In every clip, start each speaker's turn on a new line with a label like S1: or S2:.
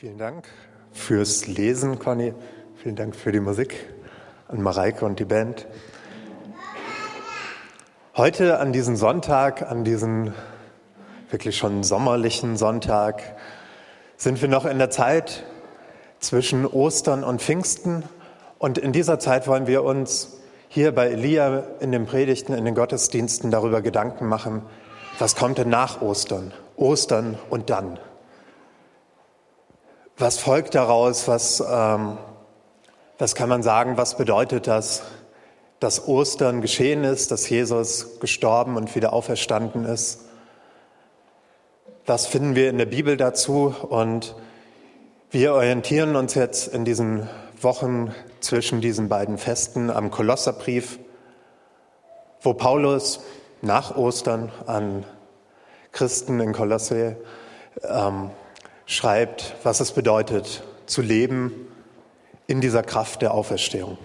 S1: Vielen Dank fürs Lesen, Conny. Vielen Dank für die Musik an Mareike und die Band. Heute an diesem Sonntag, an diesem wirklich schon sommerlichen Sonntag, sind wir noch in der Zeit zwischen Ostern und Pfingsten. Und in dieser Zeit wollen wir uns hier bei Elia in den Predigten, in den Gottesdiensten darüber Gedanken machen, was kommt denn nach Ostern? Ostern und dann. Was folgt daraus? Was, ähm, was kann man sagen? Was bedeutet das, dass Ostern geschehen ist, dass Jesus gestorben und wieder auferstanden ist? Was finden wir in der Bibel dazu? Und wir orientieren uns jetzt in diesen Wochen zwischen diesen beiden Festen am Kolosserbrief, wo Paulus nach Ostern an Christen in Kolosse ähm, schreibt, was es bedeutet, zu leben in dieser Kraft der Auferstehung.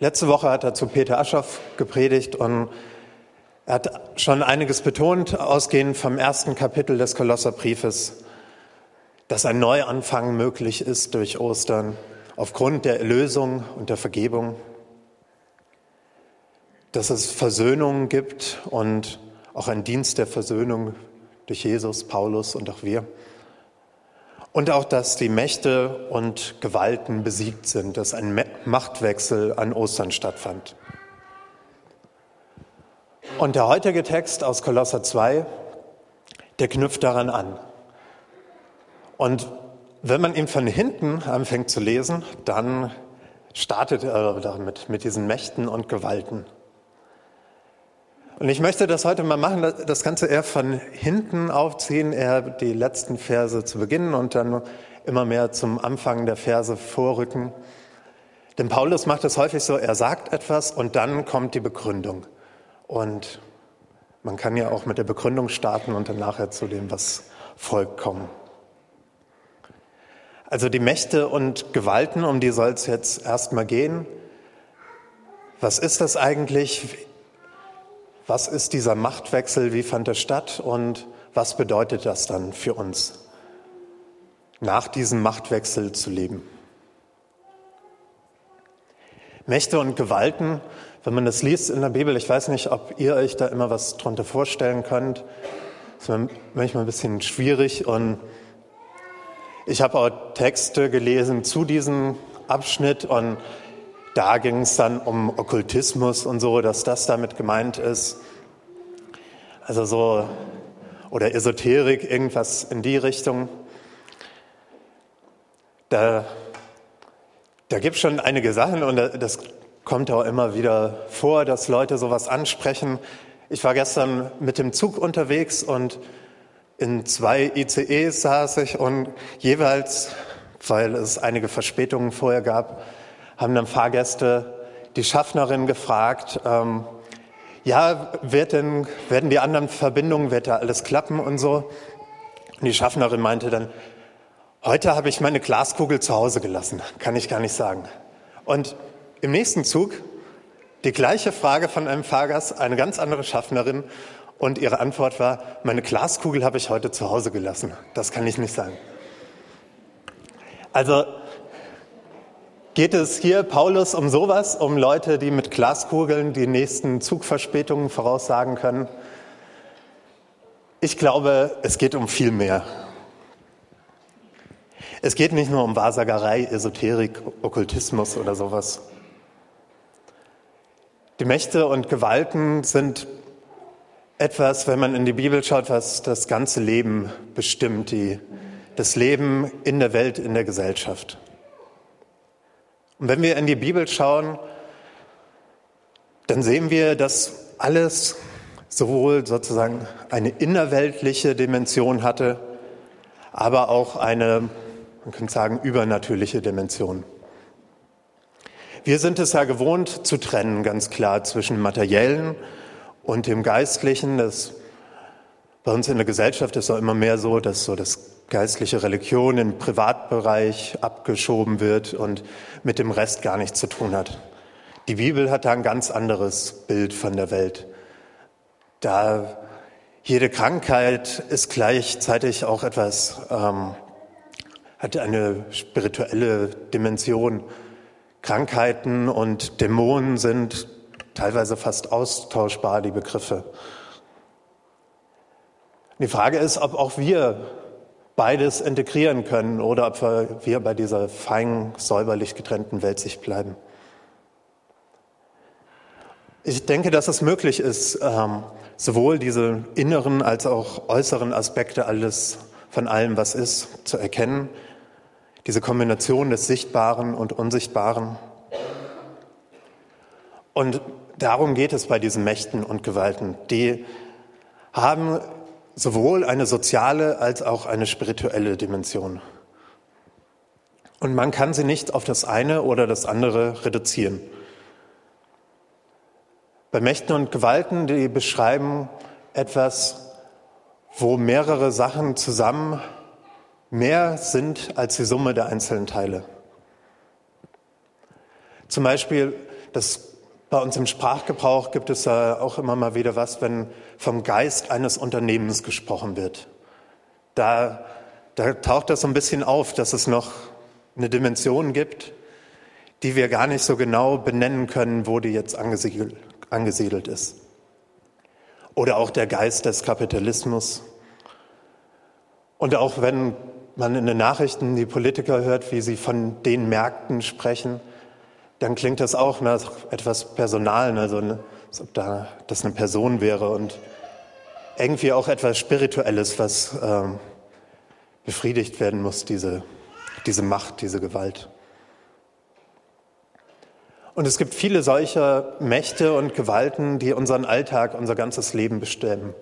S1: Letzte Woche hat er zu Peter Aschoff gepredigt und er hat schon einiges betont, ausgehend vom ersten Kapitel des Kolosserbriefes, dass ein Neuanfang möglich ist durch Ostern aufgrund der Erlösung und der Vergebung, dass es Versöhnung gibt und auch ein Dienst der Versöhnung durch Jesus, Paulus und auch wir. Und auch, dass die Mächte und Gewalten besiegt sind, dass ein Machtwechsel an Ostern stattfand. Und der heutige Text aus Kolosser 2, der knüpft daran an. Und wenn man ihn von hinten anfängt zu lesen, dann startet er damit, mit diesen Mächten und Gewalten. Und ich möchte das heute mal machen, das Ganze eher von hinten aufziehen, eher die letzten Verse zu beginnen und dann immer mehr zum Anfang der Verse vorrücken. Denn Paulus macht es häufig so, er sagt etwas und dann kommt die Begründung. Und man kann ja auch mit der Begründung starten und dann nachher zu dem, was folgt, kommen. Also die Mächte und Gewalten, um die soll es jetzt erstmal gehen. Was ist das eigentlich? Was ist dieser Machtwechsel? Wie fand er statt? Und was bedeutet das dann für uns, nach diesem Machtwechsel zu leben? Mächte und Gewalten, wenn man das liest in der Bibel, ich weiß nicht, ob ihr euch da immer was drunter vorstellen könnt. Das ist manchmal ein bisschen schwierig und ich habe auch Texte gelesen zu diesem Abschnitt und da ging es dann um Okkultismus und so, dass das damit gemeint ist. Also so, oder Esoterik, irgendwas in die Richtung. Da, da gibt es schon einige Sachen und das kommt auch immer wieder vor, dass Leute sowas ansprechen. Ich war gestern mit dem Zug unterwegs und in zwei ICEs saß ich und jeweils, weil es einige Verspätungen vorher gab, haben dann Fahrgäste die Schaffnerin gefragt, ähm, ja, wird denn, werden die anderen Verbindungen, wird da alles klappen und so? Und die Schaffnerin meinte dann, heute habe ich meine Glaskugel zu Hause gelassen, kann ich gar nicht sagen. Und im nächsten Zug die gleiche Frage von einem Fahrgast, eine ganz andere Schaffnerin und ihre Antwort war, meine Glaskugel habe ich heute zu Hause gelassen, das kann ich nicht sagen. Also Geht es hier, Paulus, um sowas, um Leute, die mit Glaskugeln die nächsten Zugverspätungen voraussagen können? Ich glaube, es geht um viel mehr. Es geht nicht nur um Wahrsagerei, Esoterik, Okkultismus oder sowas. Die Mächte und Gewalten sind etwas, wenn man in die Bibel schaut, was das ganze Leben bestimmt, die, das Leben in der Welt, in der Gesellschaft. Und wenn wir in die Bibel schauen, dann sehen wir, dass alles sowohl sozusagen eine innerweltliche Dimension hatte, aber auch eine, man könnte sagen, übernatürliche Dimension. Wir sind es ja gewohnt zu trennen, ganz klar, zwischen materiellen und dem Geistlichen. Das bei uns in der Gesellschaft ist es auch immer mehr so, dass so das geistliche Religion im Privatbereich abgeschoben wird und mit dem Rest gar nichts zu tun hat. Die Bibel hat da ein ganz anderes Bild von der Welt. Da Jede Krankheit ist gleichzeitig auch etwas, ähm, hat eine spirituelle Dimension. Krankheiten und Dämonen sind teilweise fast austauschbar, die Begriffe. Die Frage ist, ob auch wir beides integrieren können oder ob wir bei dieser fein säuberlich getrennten Welt sich bleiben. Ich denke, dass es möglich ist, ähm, sowohl diese inneren als auch äußeren Aspekte alles von allem, was ist, zu erkennen. Diese Kombination des Sichtbaren und Unsichtbaren. Und darum geht es bei diesen Mächten und Gewalten. Die haben sowohl eine soziale als auch eine spirituelle Dimension. Und man kann sie nicht auf das eine oder das andere reduzieren. Bei Mächten und Gewalten, die beschreiben etwas, wo mehrere Sachen zusammen mehr sind als die Summe der einzelnen Teile. Zum Beispiel, das bei uns im Sprachgebrauch gibt es da auch immer mal wieder was, wenn vom Geist eines Unternehmens gesprochen wird. Da, da taucht das so ein bisschen auf, dass es noch eine Dimension gibt, die wir gar nicht so genau benennen können, wo die jetzt angesiedelt, angesiedelt ist. Oder auch der Geist des Kapitalismus. Und auch wenn man in den Nachrichten die Politiker hört, wie sie von den Märkten sprechen, dann klingt das auch nach etwas Personalen, also als ob da das eine Person wäre und irgendwie auch etwas Spirituelles, was ähm, befriedigt werden muss, diese, diese Macht, diese Gewalt. Und es gibt viele solcher Mächte und Gewalten, die unseren Alltag, unser ganzes Leben bestimmen.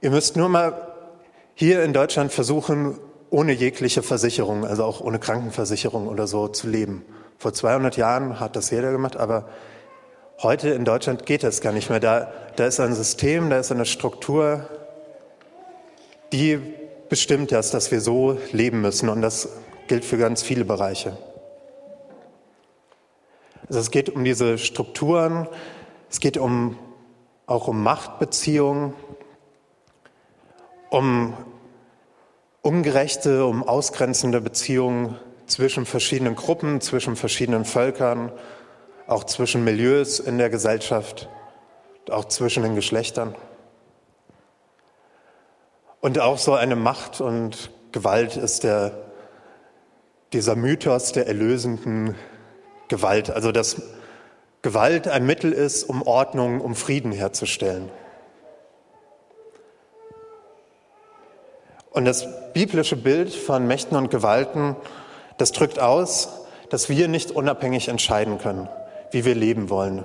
S1: Ihr müsst nur mal hier in Deutschland versuchen, ohne jegliche Versicherung, also auch ohne Krankenversicherung oder so zu leben. Vor 200 Jahren hat das jeder gemacht, aber heute in Deutschland geht das gar nicht mehr. Da, da ist ein System, da ist eine Struktur, die bestimmt das, dass wir so leben müssen. Und das gilt für ganz viele Bereiche. Also es geht um diese Strukturen, es geht um, auch um Machtbeziehungen, um ungerechte, um ausgrenzende Beziehungen zwischen verschiedenen Gruppen, zwischen verschiedenen Völkern, auch zwischen Milieus in der Gesellschaft, auch zwischen den Geschlechtern. Und auch so eine Macht und Gewalt ist der, dieser Mythos der erlösenden Gewalt. Also dass Gewalt ein Mittel ist, um Ordnung, um Frieden herzustellen. Und das biblische Bild von Mächten und Gewalten das drückt aus, dass wir nicht unabhängig entscheiden können, wie wir leben wollen,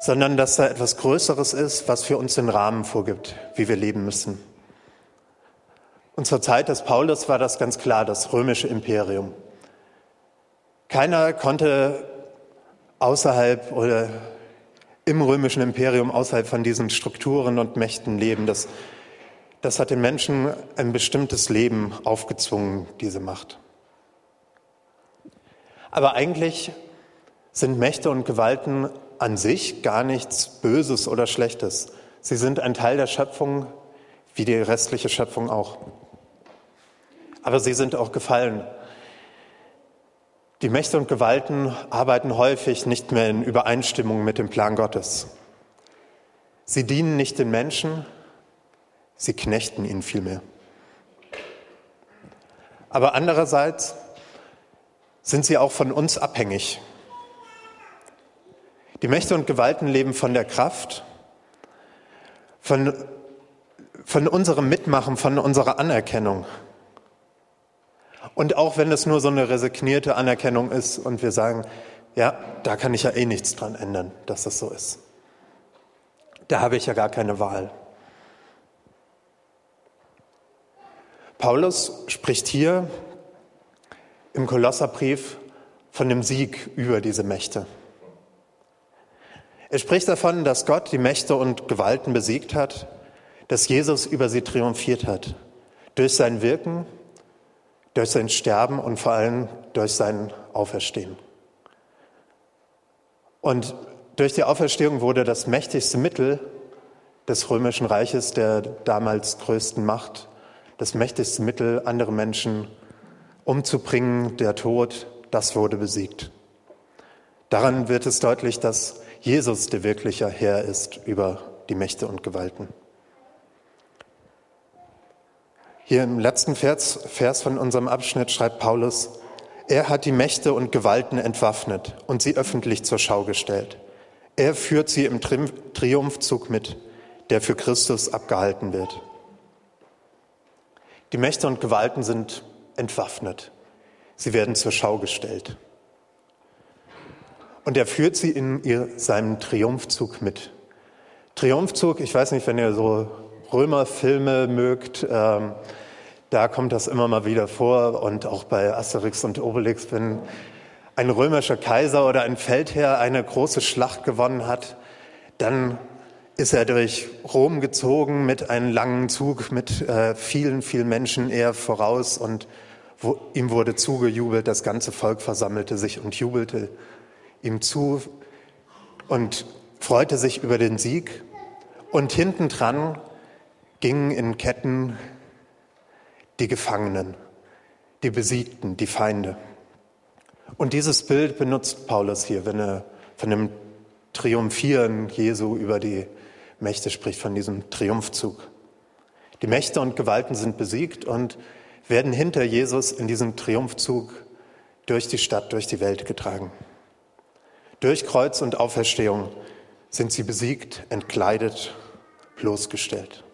S1: sondern dass da etwas Größeres ist, was für uns den Rahmen vorgibt, wie wir leben müssen. Und zur Zeit des Paulus war das ganz klar, das römische Imperium. Keiner konnte außerhalb oder im römischen Imperium außerhalb von diesen Strukturen und Mächten leben. Das, das hat den Menschen ein bestimmtes Leben aufgezwungen, diese Macht. Aber eigentlich sind Mächte und Gewalten an sich gar nichts Böses oder Schlechtes. Sie sind ein Teil der Schöpfung, wie die restliche Schöpfung auch. Aber sie sind auch gefallen. Die Mächte und Gewalten arbeiten häufig nicht mehr in Übereinstimmung mit dem Plan Gottes. Sie dienen nicht den Menschen, sie knechten ihn vielmehr. Aber andererseits sind sie auch von uns abhängig. Die Mächte und Gewalten leben von der Kraft, von, von unserem Mitmachen, von unserer Anerkennung. Und auch wenn es nur so eine resignierte Anerkennung ist und wir sagen, ja, da kann ich ja eh nichts dran ändern, dass das so ist. Da habe ich ja gar keine Wahl. Paulus spricht hier im Kolosserbrief von dem Sieg über diese Mächte. Er spricht davon, dass Gott die Mächte und Gewalten besiegt hat, dass Jesus über sie triumphiert hat. Durch sein Wirken, durch sein Sterben und vor allem durch sein Auferstehen. Und durch die Auferstehung wurde das mächtigste Mittel, des römischen Reiches, der damals größten Macht, das mächtigste Mittel, andere Menschen umzubringen, der Tod, das wurde besiegt. Daran wird es deutlich, dass Jesus der wirkliche Herr ist über die Mächte und Gewalten. Hier im letzten Vers, Vers von unserem Abschnitt schreibt Paulus, er hat die Mächte und Gewalten entwaffnet und sie öffentlich zur Schau gestellt. Er führt sie im Triumphzug mit, der für Christus abgehalten wird. Die Mächte und Gewalten sind entwaffnet. Sie werden zur Schau gestellt. Und er führt sie in ihr, seinem Triumphzug mit. Triumphzug, ich weiß nicht, wenn ihr so Römerfilme mögt, ähm, da kommt das immer mal wieder vor und auch bei Asterix und Obelix, wenn ein römischer Kaiser oder ein Feldherr eine große Schlacht gewonnen hat, dann ist er durch Rom gezogen mit einem langen Zug mit äh, vielen, vielen Menschen eher voraus und wo, ihm wurde zugejubelt, das ganze Volk versammelte sich und jubelte ihm zu und freute sich über den Sieg. Und hintendran gingen in Ketten die Gefangenen, die Besiegten, die Feinde. Und dieses Bild benutzt Paulus hier, wenn er von dem Triumphieren Jesu über die Mächte spricht, von diesem Triumphzug. Die Mächte und Gewalten sind besiegt und werden hinter Jesus in diesem Triumphzug durch die Stadt, durch die Welt getragen. Durch Kreuz und Auferstehung sind sie besiegt, entkleidet, bloßgestellt.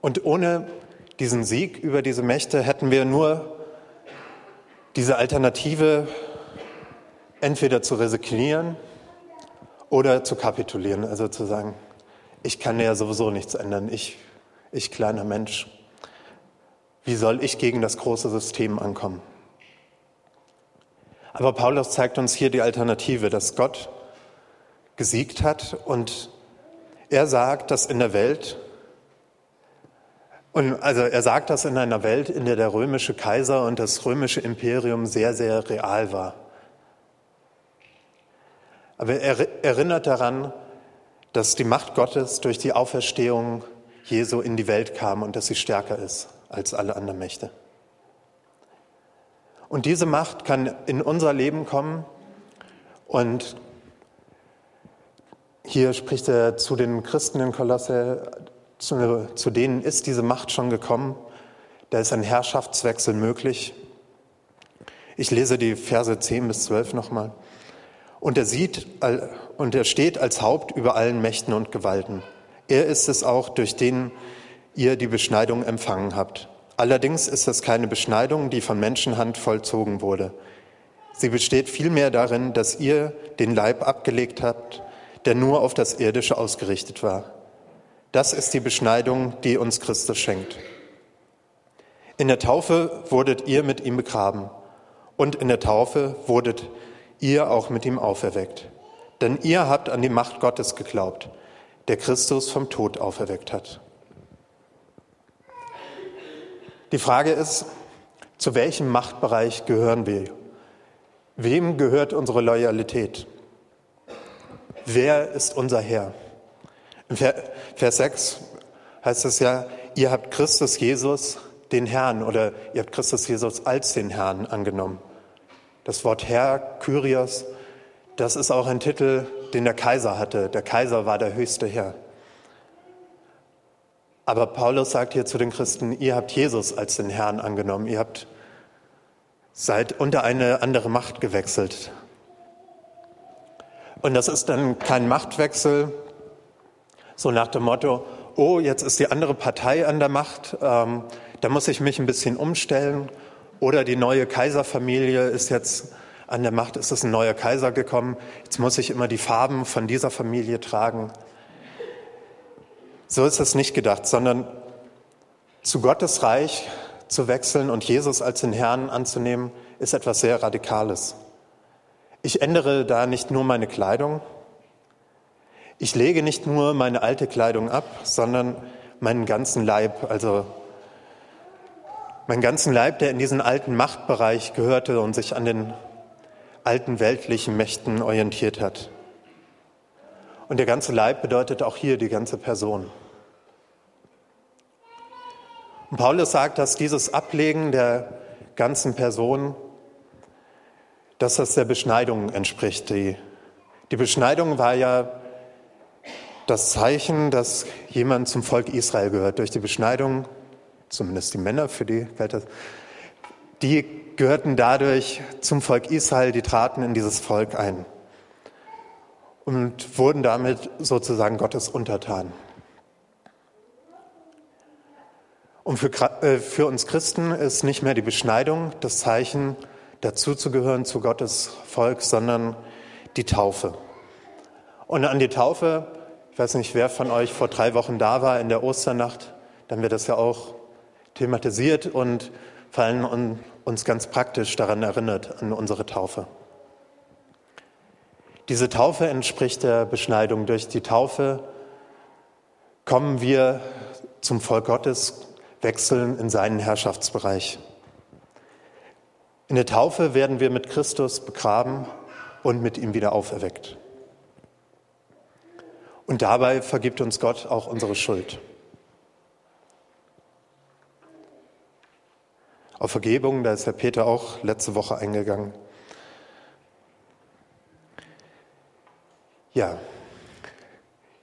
S1: Und ohne diesen Sieg über diese Mächte hätten wir nur diese Alternative, entweder zu resignieren oder zu kapitulieren, also zu sagen, ich kann ja sowieso nichts ändern, ich, ich kleiner Mensch, wie soll ich gegen das große System ankommen? Aber Paulus zeigt uns hier die Alternative, dass Gott gesiegt hat und er sagt, dass in der Welt und also er sagt das in einer Welt, in der der römische Kaiser und das römische Imperium sehr, sehr real war. Aber er erinnert daran, dass die Macht Gottes durch die Auferstehung Jesu in die Welt kam und dass sie stärker ist als alle anderen Mächte. Und diese Macht kann in unser Leben kommen und hier spricht er zu den Christen in Kolosse, zu, zu denen ist diese Macht schon gekommen. Da ist ein Herrschaftswechsel möglich. Ich lese die Verse 10 bis 12 nochmal. Und er sieht, und er steht als Haupt über allen Mächten und Gewalten. Er ist es auch, durch den ihr die Beschneidung empfangen habt. Allerdings ist es keine Beschneidung, die von Menschenhand vollzogen wurde. Sie besteht vielmehr darin, dass ihr den Leib abgelegt habt, der nur auf das Irdische ausgerichtet war. Das ist die Beschneidung, die uns Christus schenkt. In der Taufe wurdet ihr mit ihm begraben und in der Taufe wurdet ihr auch mit ihm auferweckt. Denn ihr habt an die Macht Gottes geglaubt, der Christus vom Tod auferweckt hat. Die Frage ist, zu welchem Machtbereich gehören wir? Wem gehört unsere Loyalität? Wer ist unser Herr? In Vers 6 heißt es ja, ihr habt Christus Jesus, den Herrn, oder ihr habt Christus Jesus als den Herrn angenommen. Das Wort Herr, Kyrios, das ist auch ein Titel, den der Kaiser hatte. Der Kaiser war der höchste Herr. Aber Paulus sagt hier zu den Christen, ihr habt Jesus als den Herrn angenommen. Ihr habt seid unter eine andere Macht gewechselt. Und das ist dann kein Machtwechsel, so nach dem Motto, oh, jetzt ist die andere Partei an der Macht, ähm, da muss ich mich ein bisschen umstellen. Oder die neue Kaiserfamilie ist jetzt an der Macht, ist es ein neuer Kaiser gekommen, jetzt muss ich immer die Farben von dieser Familie tragen. So ist es nicht gedacht, sondern zu Gottes Reich zu wechseln und Jesus als den Herrn anzunehmen, ist etwas sehr Radikales. Ich ändere da nicht nur meine Kleidung, ich lege nicht nur meine alte Kleidung ab, sondern meinen ganzen Leib, also meinen ganzen Leib, der in diesen alten Machtbereich gehörte und sich an den alten weltlichen Mächten orientiert hat. Und der ganze Leib bedeutet auch hier die ganze Person. Und Paulus sagt, dass dieses Ablegen der ganzen Person, dass das der Beschneidung entspricht. Die, die Beschneidung war ja das Zeichen, dass jemand zum Volk Israel gehört. Durch die Beschneidung, zumindest die Männer, für die galt das, die gehörten dadurch zum Volk Israel, die traten in dieses Volk ein und wurden damit sozusagen Gottes untertan. Und für, äh, für uns Christen ist nicht mehr die Beschneidung das Zeichen, dazuzugehören zu Gottes Volk, sondern die Taufe. Und an die Taufe, ich weiß nicht, wer von euch vor drei Wochen da war in der Osternacht, dann wird das ja auch thematisiert und fallen uns ganz praktisch daran erinnert, an unsere Taufe. Diese Taufe entspricht der Beschneidung. Durch die Taufe kommen wir zum Volk Gottes, wechseln in seinen Herrschaftsbereich. In der Taufe werden wir mit Christus begraben und mit ihm wieder auferweckt. Und dabei vergibt uns Gott auch unsere Schuld. Auf Vergebung, da ist Herr Peter auch letzte Woche eingegangen. Ja,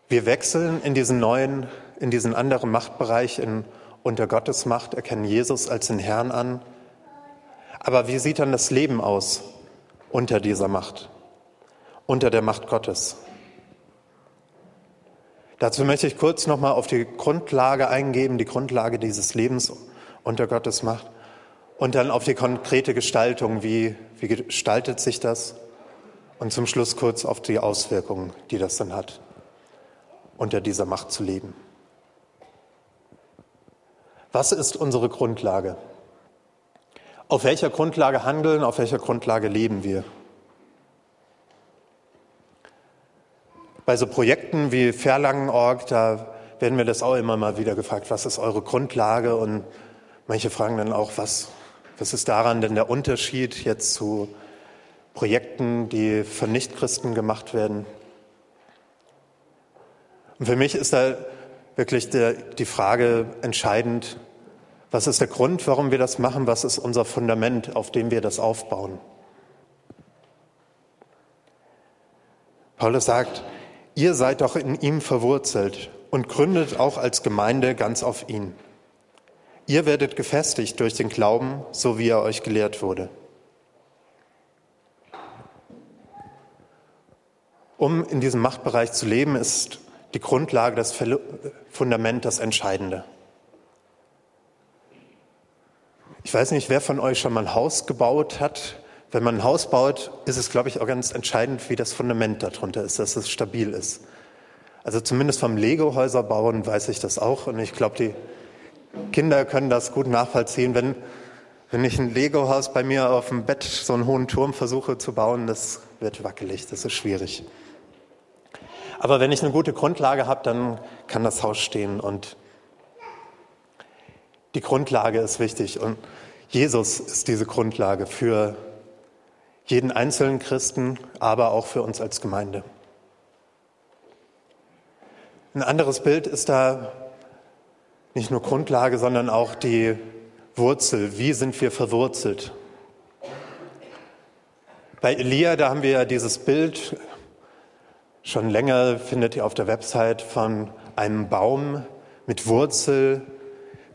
S1: wir wechseln in diesen neuen, in diesen anderen Machtbereich, in unter Gottes Macht, erkennen Jesus als den Herrn an. Aber wie sieht dann das Leben aus unter dieser Macht, unter der Macht Gottes? Dazu möchte ich kurz nochmal auf die Grundlage eingeben, die Grundlage dieses Lebens unter Gottes Macht und dann auf die konkrete Gestaltung, wie, wie gestaltet sich das und zum Schluss kurz auf die Auswirkungen, die das dann hat, unter dieser Macht zu leben. Was ist unsere Grundlage? Auf welcher Grundlage handeln, auf welcher Grundlage leben wir? Bei so Projekten wie Verlangenorg, da werden wir das auch immer mal wieder gefragt, was ist eure Grundlage? Und manche fragen dann auch, was, was ist daran denn der Unterschied jetzt zu Projekten, die von Nichtchristen gemacht werden? Und für mich ist da wirklich der, die Frage entscheidend, was ist der Grund, warum wir das machen? Was ist unser Fundament, auf dem wir das aufbauen? Paulus sagt, ihr seid doch in ihm verwurzelt und gründet auch als Gemeinde ganz auf ihn. Ihr werdet gefestigt durch den Glauben, so wie er euch gelehrt wurde. Um in diesem Machtbereich zu leben, ist die Grundlage, das Fundament das Entscheidende. Ich weiß nicht, wer von euch schon mal ein Haus gebaut hat. Wenn man ein Haus baut, ist es, glaube ich, auch ganz entscheidend, wie das Fundament darunter ist, dass es stabil ist. Also zumindest vom Lego-Häuser bauen weiß ich das auch. Und ich glaube, die Kinder können das gut nachvollziehen. Wenn, wenn ich ein Lego-Haus bei mir auf dem Bett so einen hohen Turm versuche zu bauen, das wird wackelig, das ist schwierig. Aber wenn ich eine gute Grundlage habe, dann kann das Haus stehen und die Grundlage ist wichtig. Und Jesus ist diese Grundlage für jeden einzelnen Christen, aber auch für uns als Gemeinde. Ein anderes Bild ist da nicht nur Grundlage, sondern auch die Wurzel. Wie sind wir verwurzelt? Bei Elia, da haben wir ja dieses Bild Schon länger findet ihr auf der Website von einem Baum mit Wurzel,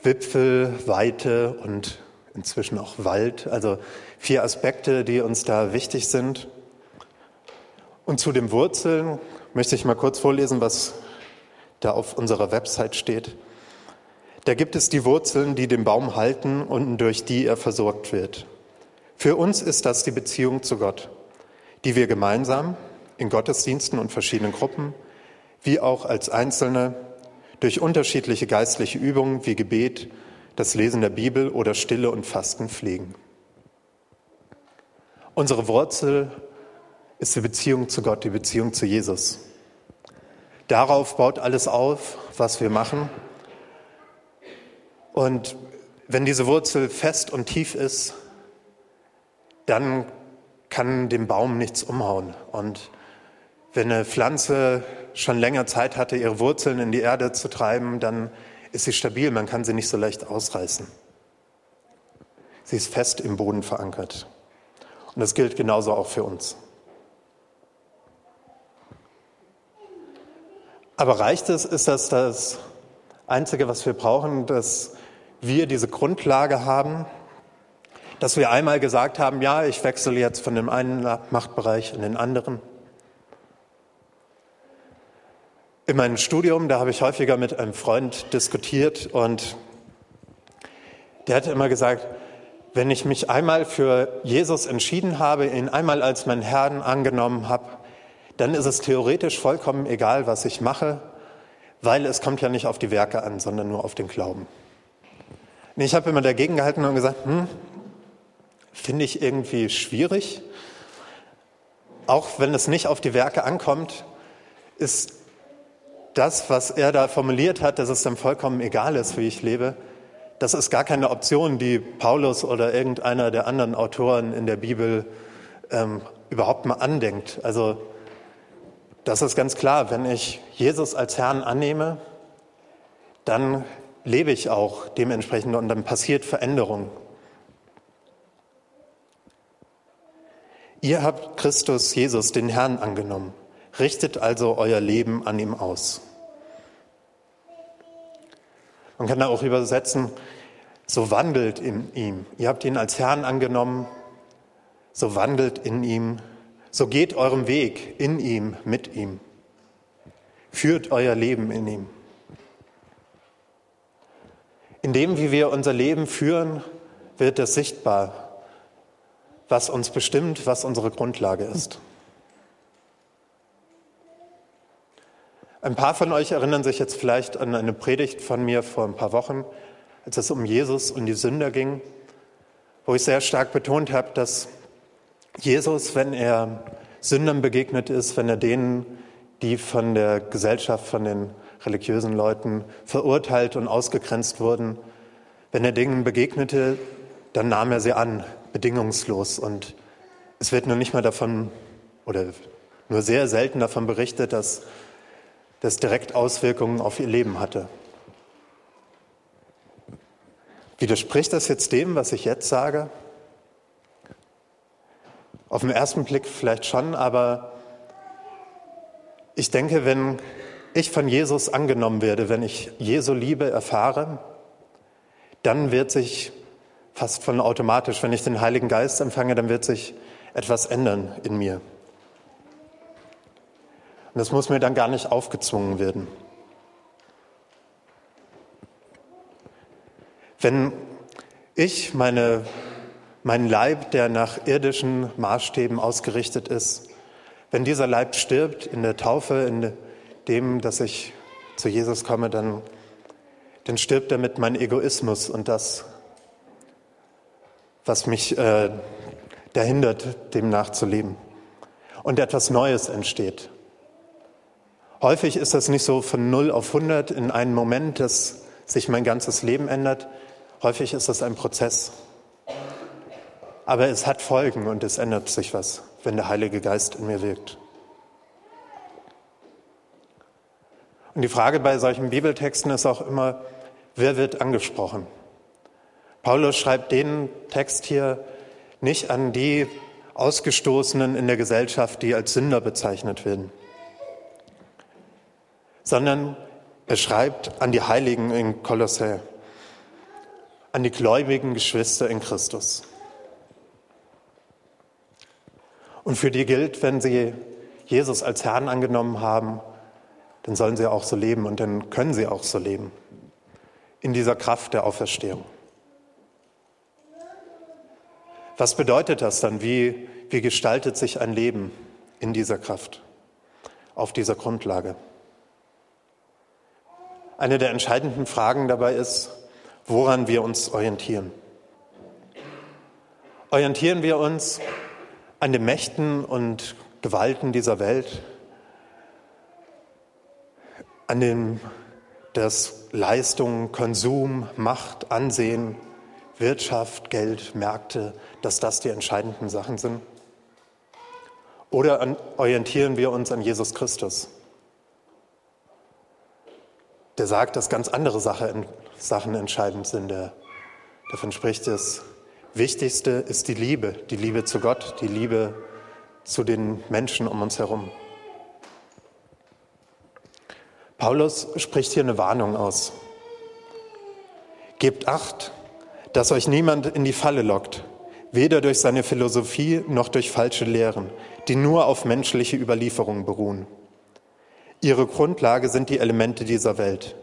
S1: Wipfel, Weite und inzwischen auch Wald. Also vier Aspekte, die uns da wichtig sind. Und zu den Wurzeln möchte ich mal kurz vorlesen, was da auf unserer Website steht. Da gibt es die Wurzeln, die den Baum halten und durch die er versorgt wird. Für uns ist das die Beziehung zu Gott, die wir gemeinsam in Gottesdiensten und verschiedenen Gruppen, wie auch als Einzelne durch unterschiedliche geistliche Übungen wie Gebet, das Lesen der Bibel oder Stille und Fasten pflegen. Unsere Wurzel ist die Beziehung zu Gott, die Beziehung zu Jesus. Darauf baut alles auf, was wir machen. Und wenn diese Wurzel fest und tief ist, dann kann dem Baum nichts umhauen. Und Wenn eine Pflanze schon länger Zeit hatte, ihre Wurzeln in die Erde zu treiben, dann ist sie stabil, man kann sie nicht so leicht ausreißen. Sie ist fest im Boden verankert. Und das gilt genauso auch für uns. Aber reicht es? Ist das das Einzige, was wir brauchen, dass wir diese Grundlage haben, dass wir einmal gesagt haben, ja, ich wechsle jetzt von dem einen Machtbereich in den anderen? In meinem Studium, da habe ich häufiger mit einem Freund diskutiert und der hat immer gesagt, wenn ich mich einmal für Jesus entschieden habe, ihn einmal als meinen Herrn angenommen habe, dann ist es theoretisch vollkommen egal, was ich mache, weil es kommt ja nicht auf die Werke an, sondern nur auf den Glauben. Und ich habe immer dagegen gehalten und gesagt, hm, finde ich irgendwie schwierig. Auch wenn es nicht auf die Werke ankommt, ist das, was er da formuliert hat, dass es dann vollkommen egal ist, wie ich lebe, das ist gar keine Option, die Paulus oder irgendeiner der anderen Autoren in der Bibel ähm, überhaupt mal andenkt. Also das ist ganz klar, wenn ich Jesus als Herrn annehme, dann lebe ich auch dementsprechend und dann passiert Veränderung. Ihr habt Christus Jesus, den Herrn, angenommen. Richtet also euer Leben an ihm aus. Man kann da auch übersetzen, so wandelt in ihm. Ihr habt ihn als Herrn angenommen, so wandelt in ihm, so geht eurem Weg in ihm, mit ihm. Führt euer Leben in ihm. In dem, wie wir unser Leben führen, wird es sichtbar, was uns bestimmt, was unsere Grundlage ist. Ein paar von euch erinnern sich jetzt vielleicht an eine Predigt von mir vor ein paar Wochen, als es um Jesus und die Sünder ging, wo ich sehr stark betont habe, dass Jesus, wenn er Sündern begegnet ist, wenn er denen, die von der Gesellschaft, von den religiösen Leuten verurteilt und ausgegrenzt wurden, wenn er denen begegnete, dann nahm er sie an, bedingungslos. Und es wird nur nicht mal davon oder nur sehr selten davon berichtet, dass das direkt Auswirkungen auf ihr Leben hatte. Widerspricht das jetzt dem, was ich jetzt sage? Auf den ersten Blick vielleicht schon, aber ich denke, wenn ich von Jesus angenommen werde, wenn ich Jesu Liebe erfahre, dann wird sich fast von automatisch, wenn ich den Heiligen Geist empfange, dann wird sich etwas ändern in mir. Und das muss mir dann gar nicht aufgezwungen werden. Wenn ich meine, mein Leib, der nach irdischen Maßstäben ausgerichtet ist, wenn dieser Leib stirbt in der Taufe, in dem, dass ich zu Jesus komme, dann, dann stirbt damit mein Egoismus und das, was mich äh, dahindert, dem nachzuleben. Und etwas Neues entsteht. Häufig ist das nicht so von 0 auf 100 in einem Moment, dass sich mein ganzes Leben ändert. Häufig ist das ein Prozess. Aber es hat Folgen und es ändert sich was, wenn der Heilige Geist in mir wirkt. Und die Frage bei solchen Bibeltexten ist auch immer, wer wird angesprochen? Paulus schreibt den Text hier nicht an die Ausgestoßenen in der Gesellschaft, die als Sünder bezeichnet werden sondern er schreibt an die Heiligen in Kolossä, an die gläubigen Geschwister in Christus. Und für die gilt, wenn sie Jesus als Herrn angenommen haben, dann sollen sie auch so leben und dann können sie auch so leben. In dieser Kraft der Auferstehung. Was bedeutet das dann? Wie, wie gestaltet sich ein Leben in dieser Kraft, auf dieser Grundlage? Eine der entscheidenden Fragen dabei ist, woran wir uns orientieren. Orientieren wir uns an den Mächten und Gewalten dieser Welt, an dem, dass Leistung, Konsum, Macht, Ansehen, Wirtschaft, Geld, Märkte, dass das die entscheidenden Sachen sind? Oder an, orientieren wir uns an Jesus Christus? Der sagt, dass ganz andere Sache, Sachen entscheidend sind. Der davon spricht, das Wichtigste ist die Liebe, die Liebe zu Gott, die Liebe zu den Menschen um uns herum. Paulus spricht hier eine Warnung aus. Gebt acht, dass euch niemand in die Falle lockt, weder durch seine Philosophie noch durch falsche Lehren, die nur auf menschliche Überlieferungen beruhen. Ihre Grundlage sind die Elemente dieser Welt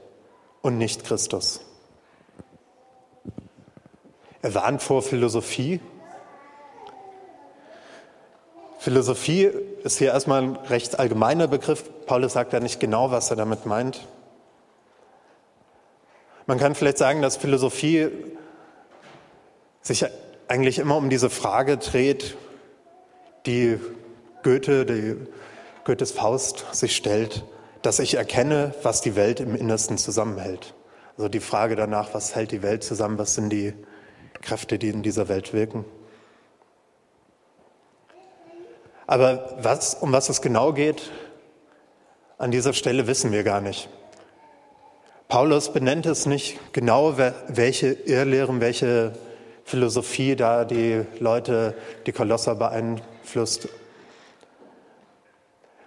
S1: und nicht Christus. Er warnt vor Philosophie. Philosophie ist hier erstmal ein recht allgemeiner Begriff. Paulus sagt ja nicht genau, was er damit meint. Man kann vielleicht sagen, dass Philosophie sich eigentlich immer um diese Frage dreht, die Goethe, die Goethes Faust sich stellt, dass ich erkenne, was die Welt im Innersten zusammenhält. Also die Frage danach, was hält die Welt zusammen, was sind die Kräfte, die in dieser Welt wirken. Aber was, um was es genau geht, an dieser Stelle wissen wir gar nicht. Paulus benennt es nicht genau, welche Irrlehren, welche Philosophie da die Leute, die Kolosser beeinflusst.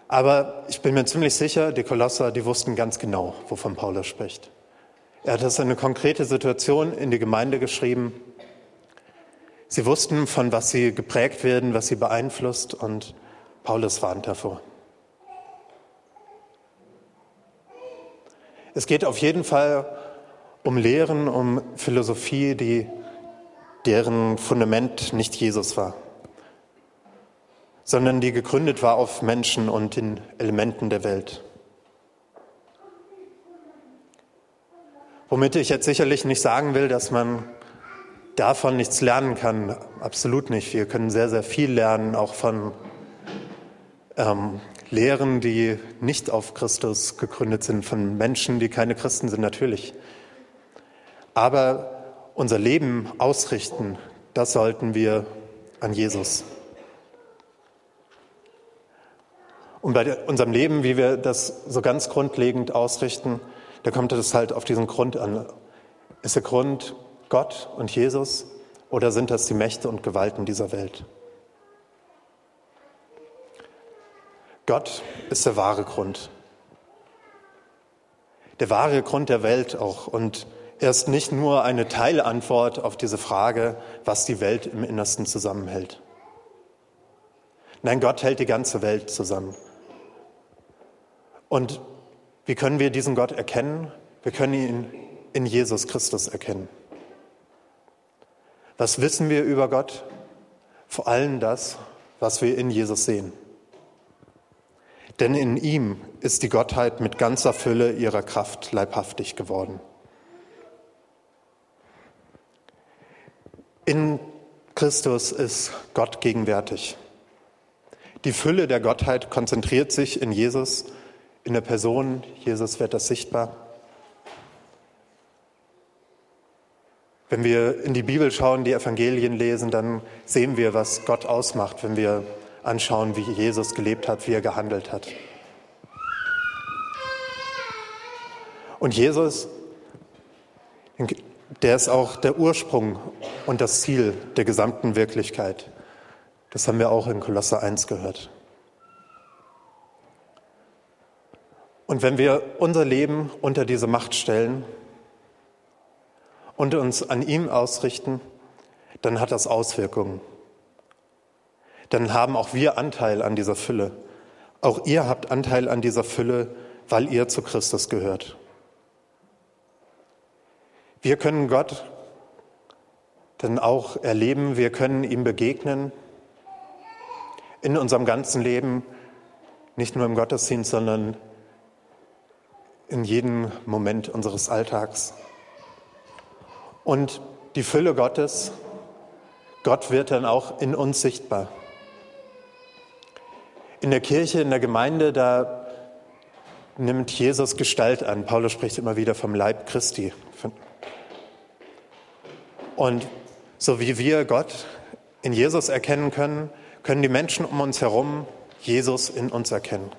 S1: Aber ich bin mir ziemlich sicher, die Kolosser, die wussten ganz genau, wovon Paulus spricht. Er hat das in eine konkrete Situation in die Gemeinde geschrieben. Sie wussten, von was sie geprägt werden, was sie beeinflusst und Paulus warnt davor. Es geht auf jeden Fall um Lehren, um Philosophie, die, deren Fundament nicht Jesus war, sondern die gegründet war auf Menschen und den Elementen der Welt. Womit ich jetzt sicherlich nicht sagen will, dass man davon nichts lernen kann, absolut nicht. Wir können sehr, sehr viel lernen, auch von ähm, Lehren, die nicht auf Christus gegründet sind, von Menschen, die keine Christen sind, natürlich. Aber unser Leben ausrichten, das sollten wir an Jesus. Und bei unserem Leben, wie wir das so ganz grundlegend ausrichten, da kommt es halt auf diesen Grund an. Ist der Grund Gott und Jesus oder sind das die Mächte und Gewalten dieser Welt? Gott ist der wahre Grund. Der wahre Grund der Welt auch. Und er ist nicht nur eine Teilantwort auf diese Frage, was die Welt im Innersten zusammenhält. Nein, Gott hält die ganze Welt zusammen. Und wie können wir diesen Gott erkennen? Wir können ihn in Jesus Christus erkennen. Was wissen wir über Gott? Vor allem das, was wir in Jesus sehen. Denn in ihm ist die Gottheit mit ganzer Fülle ihrer Kraft leibhaftig geworden. In Christus ist Gott gegenwärtig. Die Fülle der Gottheit konzentriert sich in Jesus, in der Person. Jesus wird das sichtbar. Wenn wir in die Bibel schauen, die Evangelien lesen, dann sehen wir, was Gott ausmacht, wenn wir anschauen, wie Jesus gelebt hat, wie er gehandelt hat. Und Jesus, der ist auch der Ursprung und das Ziel der gesamten Wirklichkeit. Das haben wir auch in Kolosse 1 gehört. Und wenn wir unser Leben unter diese Macht stellen und uns an ihm ausrichten, dann hat das Auswirkungen dann haben auch wir Anteil an dieser Fülle. Auch ihr habt Anteil an dieser Fülle, weil ihr zu Christus gehört. Wir können Gott dann auch erleben, wir können ihm begegnen in unserem ganzen Leben, nicht nur im Gottesdienst, sondern in jedem Moment unseres Alltags. Und die Fülle Gottes, Gott wird dann auch in uns sichtbar. In der Kirche, in der Gemeinde, da nimmt Jesus Gestalt an. Paulus spricht immer wieder vom Leib Christi. Und so wie wir Gott in Jesus erkennen können, können die Menschen um uns herum Jesus in uns erkennen.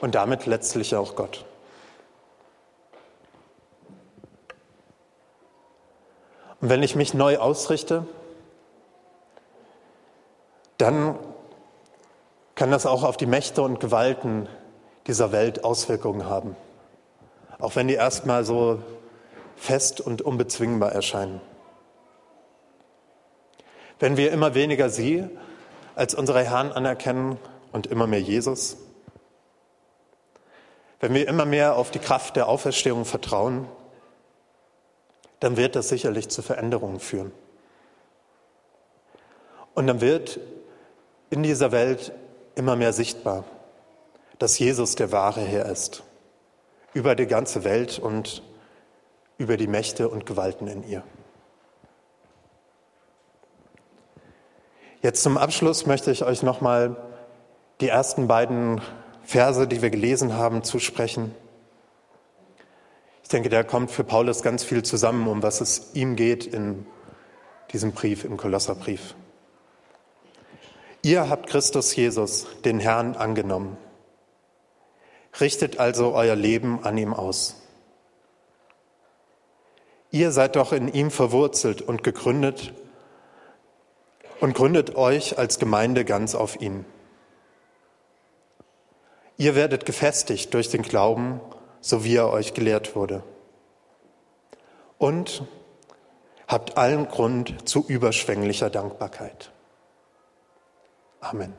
S1: Und damit letztlich auch Gott. Und wenn ich mich neu ausrichte, dann kann das auch auf die Mächte und Gewalten dieser Welt Auswirkungen haben. Auch wenn die erstmal so fest und unbezwingbar erscheinen. Wenn wir immer weniger sie als unsere Herren anerkennen und immer mehr Jesus, wenn wir immer mehr auf die Kraft der Auferstehung vertrauen, dann wird das sicherlich zu Veränderungen führen. Und dann wird in dieser Welt immer mehr sichtbar, dass Jesus der wahre Herr ist, über die ganze Welt und über die Mächte und Gewalten in ihr. Jetzt zum Abschluss möchte ich euch nochmal die ersten beiden Verse, die wir gelesen haben, zusprechen. Ich denke, da kommt für Paulus ganz viel zusammen, um was es ihm geht in diesem Brief, im Kolosserbrief. Ihr habt Christus Jesus, den Herrn, angenommen. Richtet also euer Leben an ihm aus. Ihr seid doch in ihm verwurzelt und gegründet und gründet euch als Gemeinde ganz auf ihn. Ihr werdet gefestigt durch den Glauben, so wie er euch gelehrt wurde. Und habt allen Grund zu überschwänglicher Dankbarkeit. Amen.